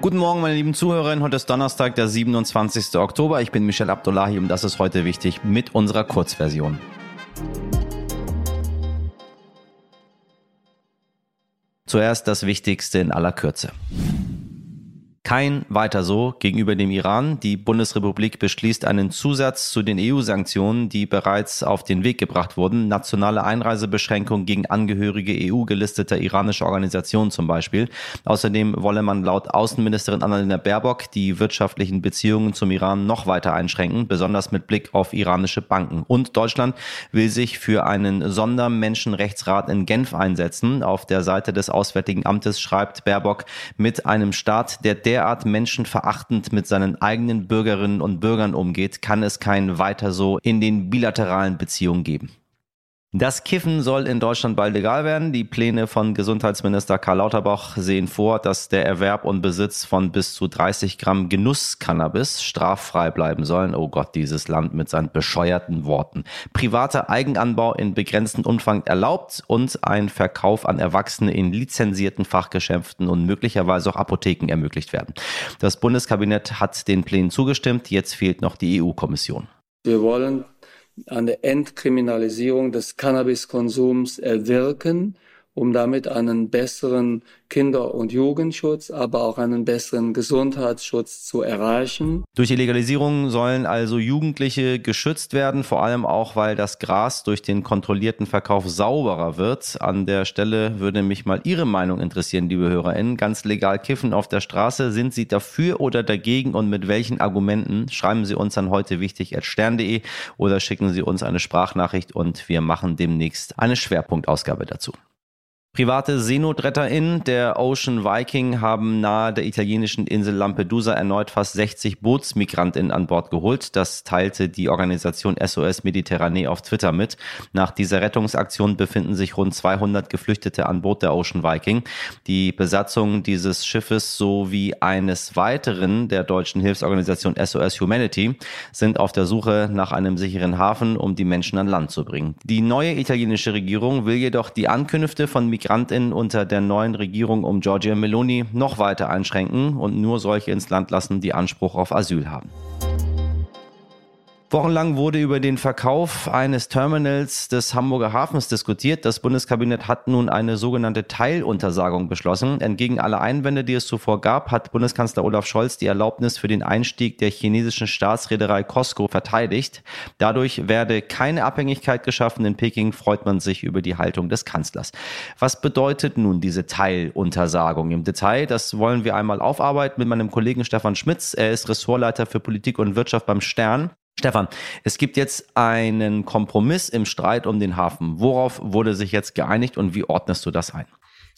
Guten Morgen, meine lieben Zuhörerinnen. Heute ist Donnerstag, der 27. Oktober. Ich bin Michel Abdullahi und das ist heute wichtig mit unserer Kurzversion. Zuerst das Wichtigste in aller Kürze. Kein weiter so gegenüber dem Iran. Die Bundesrepublik beschließt einen Zusatz zu den EU-Sanktionen, die bereits auf den Weg gebracht wurden. Nationale Einreisebeschränkungen gegen Angehörige EU-gelisteter iranischer Organisationen zum Beispiel. Außerdem wolle man laut Außenministerin Annalena Baerbock die wirtschaftlichen Beziehungen zum Iran noch weiter einschränken, besonders mit Blick auf iranische Banken. Und Deutschland will sich für einen Sondermenschenrechtsrat in Genf einsetzen. Auf der Seite des Auswärtigen Amtes schreibt Baerbock mit einem Staat, der der derart menschenverachtend mit seinen eigenen Bürgerinnen und Bürgern umgeht, kann es kein weiter so in den bilateralen Beziehungen geben. Das Kiffen soll in Deutschland bald legal werden. Die Pläne von Gesundheitsminister Karl Lauterbach sehen vor, dass der Erwerb und Besitz von bis zu 30 Gramm Genusscannabis straffrei bleiben sollen. Oh Gott, dieses Land mit seinen bescheuerten Worten. Privater Eigenanbau in begrenztem Umfang erlaubt und ein Verkauf an Erwachsene in lizenzierten Fachgeschäften und möglicherweise auch Apotheken ermöglicht werden. Das Bundeskabinett hat den Plänen zugestimmt. Jetzt fehlt noch die EU-Kommission. Wir wollen eine Entkriminalisierung des Cannabiskonsums erwirken um damit einen besseren Kinder- und Jugendschutz, aber auch einen besseren Gesundheitsschutz zu erreichen. Durch die Legalisierung sollen also Jugendliche geschützt werden, vor allem auch, weil das Gras durch den kontrollierten Verkauf sauberer wird. An der Stelle würde mich mal Ihre Meinung interessieren, liebe HörerInnen. Ganz legal kiffen auf der Straße. Sind Sie dafür oder dagegen und mit welchen Argumenten? Schreiben Sie uns an heute wichtig stern.de oder schicken Sie uns eine Sprachnachricht und wir machen demnächst eine Schwerpunktausgabe dazu. Private SeenotretterInnen der Ocean Viking haben nahe der italienischen Insel Lampedusa erneut fast 60 BootsmigrantInnen an Bord geholt. Das teilte die Organisation SOS Mediterranee auf Twitter mit. Nach dieser Rettungsaktion befinden sich rund 200 Geflüchtete an Bord der Ocean Viking. Die Besatzung dieses Schiffes sowie eines weiteren der deutschen Hilfsorganisation SOS Humanity sind auf der Suche nach einem sicheren Hafen, um die Menschen an Land zu bringen. Die neue italienische Regierung will jedoch die Ankünfte von Migrantinnen unter der neuen Regierung um Giorgia Meloni noch weiter einschränken und nur solche ins Land lassen, die Anspruch auf Asyl haben. Wochenlang wurde über den Verkauf eines Terminals des Hamburger Hafens diskutiert. Das Bundeskabinett hat nun eine sogenannte Teiluntersagung beschlossen. Entgegen aller Einwände, die es zuvor gab, hat Bundeskanzler Olaf Scholz die Erlaubnis für den Einstieg der chinesischen Staatsreederei Costco verteidigt. Dadurch werde keine Abhängigkeit geschaffen. In Peking freut man sich über die Haltung des Kanzlers. Was bedeutet nun diese Teiluntersagung im Detail? Das wollen wir einmal aufarbeiten mit meinem Kollegen Stefan Schmitz. Er ist Ressortleiter für Politik und Wirtschaft beim Stern. Stefan, es gibt jetzt einen Kompromiss im Streit um den Hafen. Worauf wurde sich jetzt geeinigt und wie ordnest du das ein?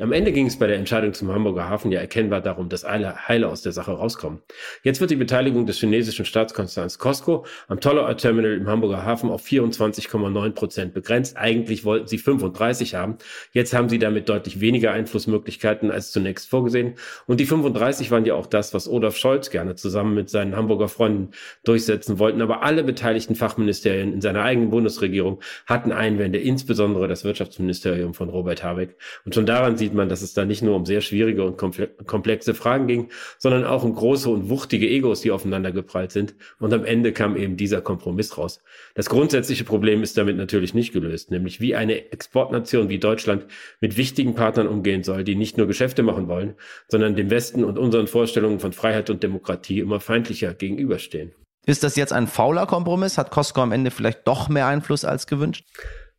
Am Ende ging es bei der Entscheidung zum Hamburger Hafen ja erkennbar darum, dass alle Heile aus der Sache rauskommen. Jetzt wird die Beteiligung des chinesischen Staatskonzerns Costco am Tolloer Terminal im Hamburger Hafen auf 24,9 Prozent begrenzt. Eigentlich wollten sie 35 haben. Jetzt haben sie damit deutlich weniger Einflussmöglichkeiten als zunächst vorgesehen. Und die 35 waren ja auch das, was Olaf Scholz gerne zusammen mit seinen Hamburger Freunden durchsetzen wollten. Aber alle beteiligten Fachministerien in seiner eigenen Bundesregierung hatten Einwände, insbesondere das Wirtschaftsministerium von Robert Habeck. Und schon daran sieht sieht man, dass es da nicht nur um sehr schwierige und komplexe Fragen ging, sondern auch um große und wuchtige Egos, die aufeinander geprallt sind. Und am Ende kam eben dieser Kompromiss raus. Das grundsätzliche Problem ist damit natürlich nicht gelöst, nämlich wie eine Exportnation wie Deutschland mit wichtigen Partnern umgehen soll, die nicht nur Geschäfte machen wollen, sondern dem Westen und unseren Vorstellungen von Freiheit und Demokratie immer feindlicher gegenüberstehen. Ist das jetzt ein fauler Kompromiss? Hat Costco am Ende vielleicht doch mehr Einfluss als gewünscht?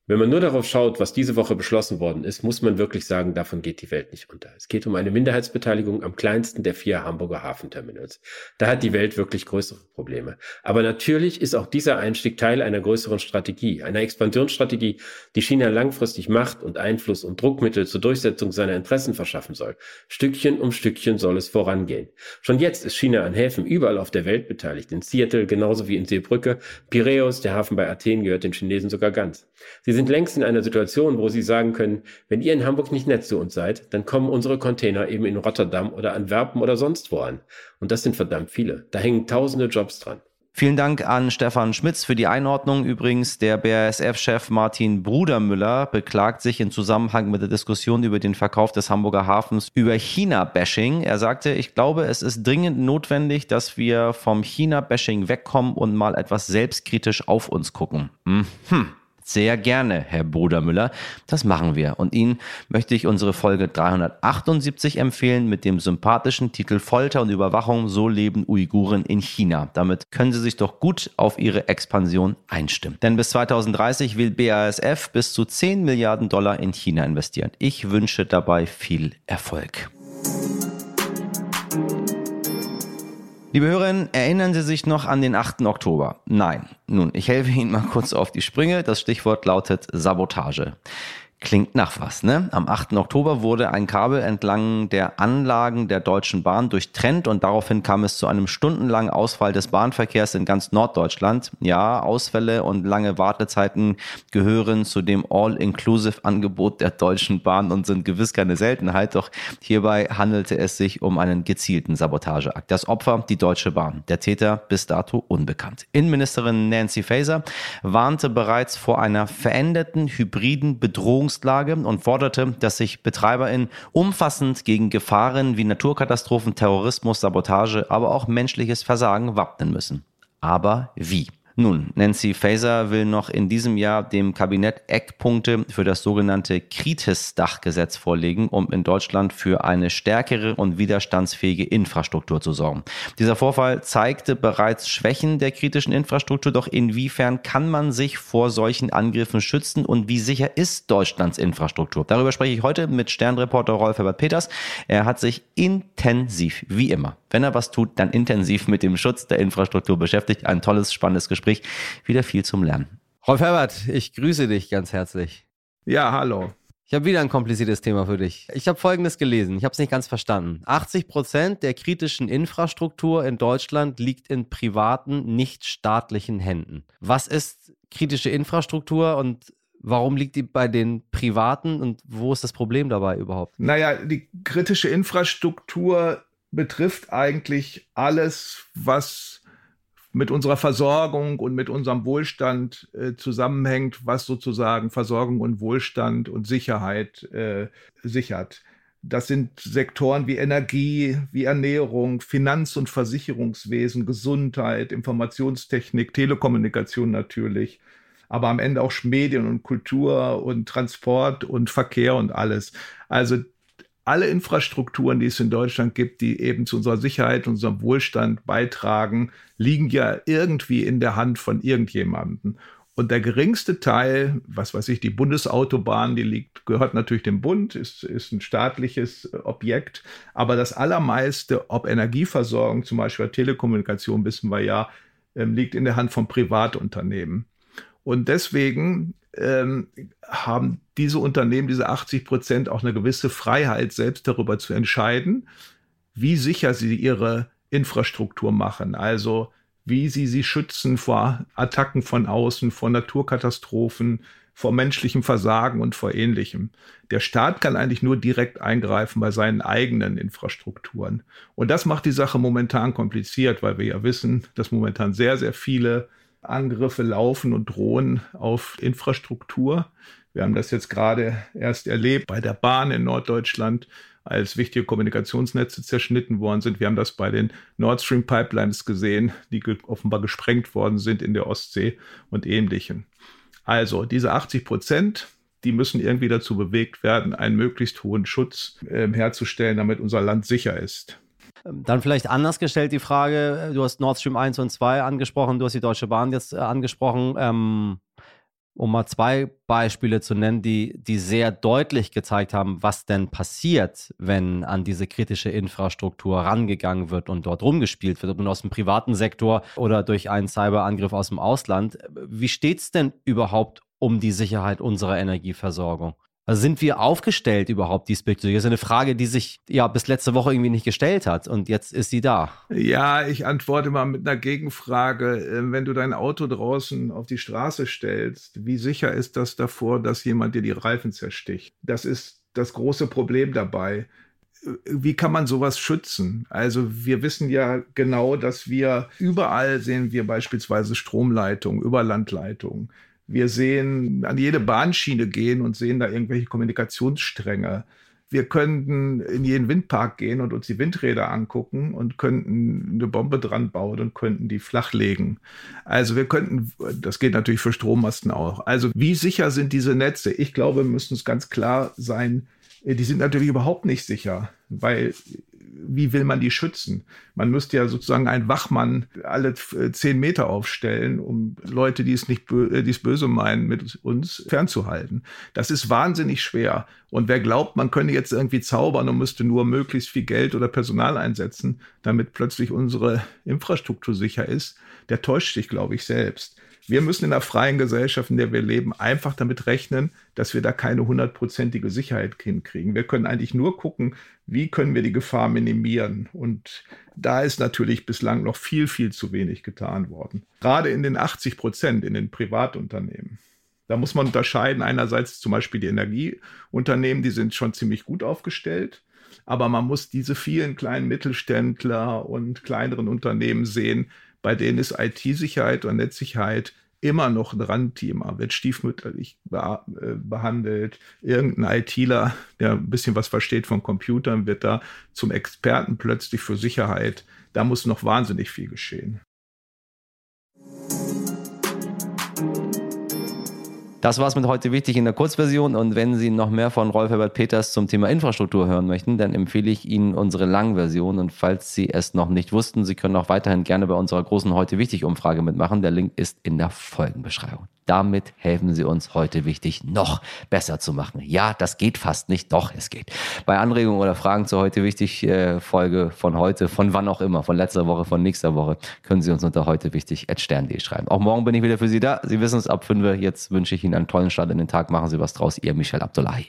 Wenn man nur darauf schaut, was diese Woche beschlossen worden ist, muss man wirklich sagen, davon geht die Welt nicht unter. Es geht um eine Minderheitsbeteiligung am kleinsten der vier Hamburger Hafenterminals. Da hat die Welt wirklich größere Probleme. Aber natürlich ist auch dieser Einstieg Teil einer größeren Strategie, einer Expansionsstrategie, die China langfristig Macht und Einfluss und Druckmittel zur Durchsetzung seiner Interessen verschaffen soll. Stückchen um Stückchen soll es vorangehen. Schon jetzt ist China an Häfen überall auf der Welt beteiligt. In Seattle genauso wie in Seebrücke. Piräus, der Hafen bei Athen, gehört den Chinesen sogar ganz. Sie sind längst in einer Situation, wo sie sagen können, wenn ihr in Hamburg nicht nett zu uns seid, dann kommen unsere Container eben in Rotterdam oder Antwerpen oder sonst wo an. Und das sind verdammt viele. Da hängen tausende Jobs dran. Vielen Dank an Stefan Schmitz für die Einordnung. Übrigens, der BASF-Chef Martin Brudermüller beklagt sich in Zusammenhang mit der Diskussion über den Verkauf des Hamburger Hafens über China-Bashing. Er sagte, ich glaube, es ist dringend notwendig, dass wir vom China-Bashing wegkommen und mal etwas selbstkritisch auf uns gucken. Mhm. Sehr gerne, Herr Brudermüller. Das machen wir. Und Ihnen möchte ich unsere Folge 378 empfehlen mit dem sympathischen Titel Folter und Überwachung, so leben Uiguren in China. Damit können Sie sich doch gut auf Ihre Expansion einstimmen. Denn bis 2030 will BASF bis zu 10 Milliarden Dollar in China investieren. Ich wünsche dabei viel Erfolg. Liebe Hörerinnen, erinnern Sie sich noch an den 8. Oktober? Nein. Nun, ich helfe Ihnen mal kurz auf die Sprünge. Das Stichwort lautet Sabotage. Klingt nach was, ne? Am 8. Oktober wurde ein Kabel entlang der Anlagen der Deutschen Bahn durchtrennt und daraufhin kam es zu einem stundenlangen Ausfall des Bahnverkehrs in ganz Norddeutschland. Ja, Ausfälle und lange Wartezeiten gehören zu dem All-Inclusive-Angebot der Deutschen Bahn und sind gewiss keine Seltenheit, doch hierbei handelte es sich um einen gezielten Sabotageakt. Das Opfer, die Deutsche Bahn. Der Täter bis dato unbekannt. Innenministerin Nancy Faeser warnte bereits vor einer veränderten hybriden Bedrohung Bedrohungslage und forderte, dass sich BetreiberInnen umfassend gegen Gefahren wie Naturkatastrophen, Terrorismus, Sabotage, aber auch menschliches Versagen wappnen müssen. Aber wie? Nun, Nancy Faeser will noch in diesem Jahr dem Kabinett Eckpunkte für das sogenannte Kritis-Dachgesetz vorlegen, um in Deutschland für eine stärkere und widerstandsfähige Infrastruktur zu sorgen. Dieser Vorfall zeigte bereits Schwächen der kritischen Infrastruktur, doch inwiefern kann man sich vor solchen Angriffen schützen und wie sicher ist Deutschlands Infrastruktur? Darüber spreche ich heute mit Sternreporter Rolf Herbert Peters. Er hat sich intensiv, wie immer, wenn er was tut, dann intensiv mit dem Schutz der Infrastruktur beschäftigt. Ein tolles, spannendes Gespräch. Wieder viel zum Lernen. Rolf Herbert, ich grüße dich ganz herzlich. Ja, hallo. Ich habe wieder ein kompliziertes Thema für dich. Ich habe Folgendes gelesen, ich habe es nicht ganz verstanden. 80 Prozent der kritischen Infrastruktur in Deutschland liegt in privaten, nicht staatlichen Händen. Was ist kritische Infrastruktur und warum liegt die bei den Privaten und wo ist das Problem dabei überhaupt? Naja, die kritische Infrastruktur betrifft eigentlich alles, was mit unserer Versorgung und mit unserem Wohlstand äh, zusammenhängt, was sozusagen Versorgung und Wohlstand und Sicherheit äh, sichert. Das sind Sektoren wie Energie, wie Ernährung, Finanz- und Versicherungswesen, Gesundheit, Informationstechnik, Telekommunikation natürlich, aber am Ende auch Medien und Kultur und Transport und Verkehr und alles. Also alle Infrastrukturen, die es in Deutschland gibt, die eben zu unserer Sicherheit, unserem Wohlstand beitragen, liegen ja irgendwie in der Hand von irgendjemandem. Und der geringste Teil, was weiß ich, die Bundesautobahn, die liegt, gehört natürlich dem Bund, ist, ist ein staatliches Objekt. Aber das allermeiste, ob Energieversorgung, zum Beispiel Telekommunikation, wissen wir ja, ähm, liegt in der Hand von Privatunternehmen. Und deswegen ähm, haben diese Unternehmen, diese 80 Prozent, auch eine gewisse Freiheit, selbst darüber zu entscheiden, wie sicher sie ihre Infrastruktur machen. Also wie sie sie schützen vor Attacken von außen, vor Naturkatastrophen, vor menschlichem Versagen und vor ähnlichem. Der Staat kann eigentlich nur direkt eingreifen bei seinen eigenen Infrastrukturen. Und das macht die Sache momentan kompliziert, weil wir ja wissen, dass momentan sehr, sehr viele Angriffe laufen und drohen auf Infrastruktur. Wir haben das jetzt gerade erst erlebt bei der Bahn in Norddeutschland, als wichtige Kommunikationsnetze zerschnitten worden sind. Wir haben das bei den Nord Stream Pipelines gesehen, die offenbar gesprengt worden sind in der Ostsee und ähnlichem. Also diese 80 Prozent, die müssen irgendwie dazu bewegt werden, einen möglichst hohen Schutz äh, herzustellen, damit unser Land sicher ist. Ähm, dann vielleicht anders gestellt die Frage, äh, du hast Nord Stream 1 und 2 angesprochen, du hast die Deutsche Bahn jetzt äh, angesprochen. Ähm, um mal zwei Beispiele zu nennen, die, die sehr deutlich gezeigt haben, was denn passiert, wenn an diese kritische Infrastruktur rangegangen wird und dort rumgespielt wird, ob nun aus dem privaten Sektor oder durch einen Cyberangriff aus dem Ausland. Wie steht es denn überhaupt um die Sicherheit unserer Energieversorgung? Also sind wir aufgestellt überhaupt diesbezüglich? Das ist eine Frage, die sich ja bis letzte Woche irgendwie nicht gestellt hat und jetzt ist sie da. Ja, ich antworte mal mit einer Gegenfrage. Ähm, wenn du dein Auto draußen auf die Straße stellst, wie sicher ist das davor, dass jemand dir die Reifen zersticht? Das ist das große Problem dabei. wie kann man sowas schützen? Also wir wissen ja genau, dass wir überall sehen wir beispielsweise Stromleitungen, Überlandleitungen. Wir sehen an jede Bahnschiene gehen und sehen da irgendwelche Kommunikationsstränge. Wir könnten in jeden Windpark gehen und uns die Windräder angucken und könnten eine Bombe dran bauen und könnten die flachlegen. Also wir könnten, das geht natürlich für Strommasten auch. Also wie sicher sind diese Netze? Ich glaube, wir müssen uns ganz klar sein, die sind natürlich überhaupt nicht sicher, weil wie will man die schützen? Man müsste ja sozusagen einen Wachmann alle äh, zehn Meter aufstellen, um Leute, die es nicht äh, die es böse meinen, mit uns fernzuhalten. Das ist wahnsinnig schwer. Und wer glaubt, man könne jetzt irgendwie zaubern und müsste nur möglichst viel Geld oder Personal einsetzen, damit plötzlich unsere Infrastruktur sicher ist, der täuscht sich, glaube ich, selbst. Wir müssen in einer freien Gesellschaft, in der wir leben, einfach damit rechnen, dass wir da keine hundertprozentige Sicherheit hinkriegen. Wir können eigentlich nur gucken, wie können wir die Gefahr minimieren. Und da ist natürlich bislang noch viel, viel zu wenig getan worden. Gerade in den 80 Prozent in den Privatunternehmen. Da muss man unterscheiden. Einerseits zum Beispiel die Energieunternehmen, die sind schon ziemlich gut aufgestellt. Aber man muss diese vielen kleinen Mittelständler und kleineren Unternehmen sehen, bei denen ist IT-Sicherheit und Netzsicherheit immer noch ein Randthema, wird stiefmütterlich äh, behandelt. Irgendein ITler, der ein bisschen was versteht von Computern, wird da zum Experten plötzlich für Sicherheit. Da muss noch wahnsinnig viel geschehen. Das war's mit heute wichtig in der Kurzversion. Und wenn Sie noch mehr von Rolf Herbert Peters zum Thema Infrastruktur hören möchten, dann empfehle ich Ihnen unsere Langversion. Und falls Sie es noch nicht wussten, Sie können auch weiterhin gerne bei unserer großen heute wichtig Umfrage mitmachen. Der Link ist in der Folgenbeschreibung. Damit helfen Sie uns heute wichtig noch besser zu machen. Ja, das geht fast nicht, doch es geht. Bei Anregungen oder Fragen zur heute wichtig äh, Folge von heute, von wann auch immer, von letzter Woche, von nächster Woche, können Sie uns unter heute wichtig stern.de schreiben. Auch morgen bin ich wieder für Sie da. Sie wissen es ab 5 Jetzt wünsche ich Ihnen einen tollen Start in den Tag. Machen Sie was draus. Ihr Michel Abdullahi.